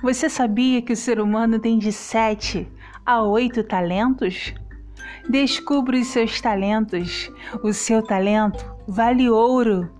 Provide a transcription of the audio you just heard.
Você sabia que o ser humano tem de 7 a 8 talentos? Descubra os seus talentos. O seu talento vale ouro.